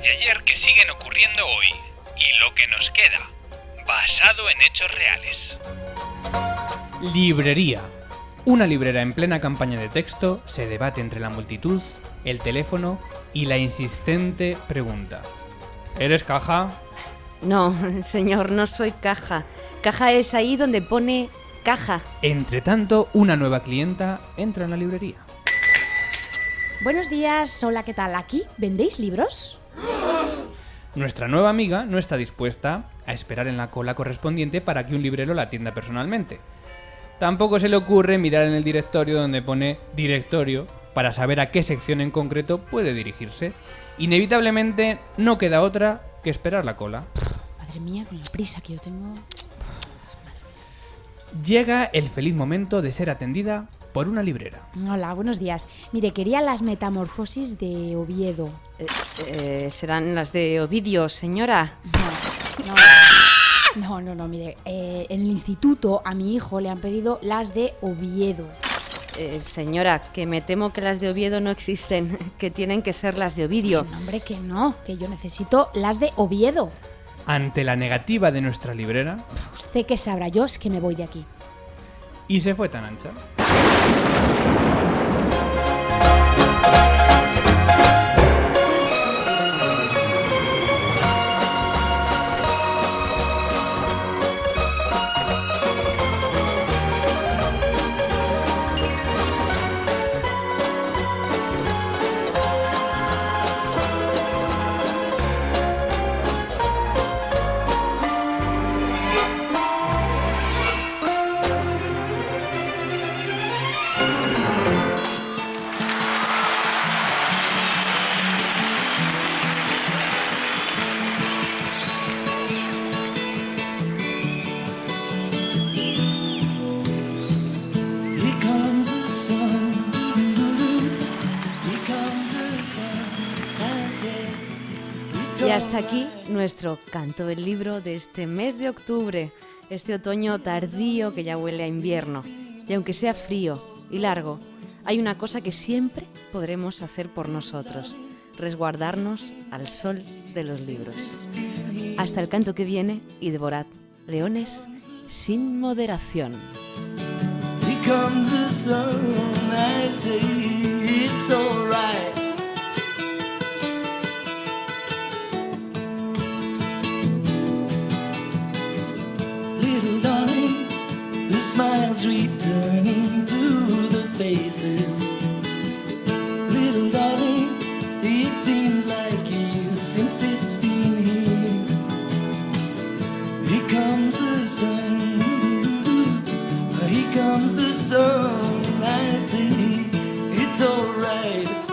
De ayer que siguen ocurriendo hoy. Y lo que nos queda. Basado en hechos reales. Librería. Una librera en plena campaña de texto se debate entre la multitud, el teléfono y la insistente pregunta. ¿Eres caja? No, señor, no soy caja. Caja es ahí donde pone caja. Entre tanto, una nueva clienta entra en la librería. Buenos días, hola, ¿qué tal? ¿Aquí vendéis libros? Nuestra nueva amiga no está dispuesta a esperar en la cola correspondiente para que un librero la atienda personalmente. Tampoco se le ocurre mirar en el directorio donde pone directorio para saber a qué sección en concreto puede dirigirse. Inevitablemente no queda otra que esperar la cola. Madre mía, con la prisa que yo tengo. Llega el feliz momento de ser atendida por una librera. Hola, buenos días. Mire, quería las metamorfosis de Oviedo. Eh, eh, serán las de Ovidio, señora. No, no, no, no, no, mire. eh, en el instituto a mi hijo le han pedido las de Oviedo. Eh, señora, que me temo que las de Oviedo no existen, que tienen que ser las de Ovidio. No, hombre, que no, que yo necesito las de Oviedo. Ante la negativa de nuestra librera, Usted que sabrá, yo es que me voy de aquí. y se fue tan ancha. Thank you. Hasta aquí nuestro canto del libro de este mes de octubre, este otoño tardío que ya huele a invierno. Y aunque sea frío y largo, hay una cosa que siempre podremos hacer por nosotros, resguardarnos al sol de los libros. Hasta el canto que viene y devorad leones sin moderación. Smiles returning to the faces. Little darling, it seems like years since it's been here. Here comes the sun. Here comes the sun. I see it's alright.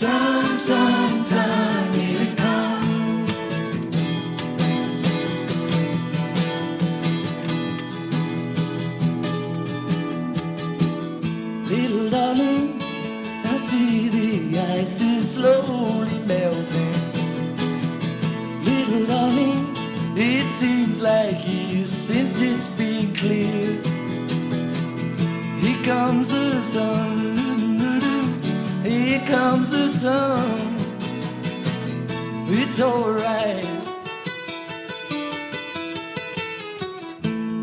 Sun, sun, sun, here it comes. Little darling, I see the ice is slowly melting. Little darling, it seems like years since it's been clear. Here comes the sun here comes the sun. It's alright.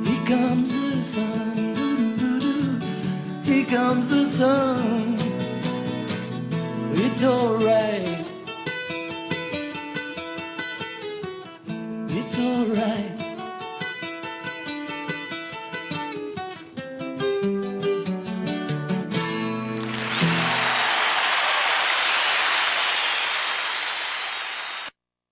Here comes the sun, here comes the sun. It's alright.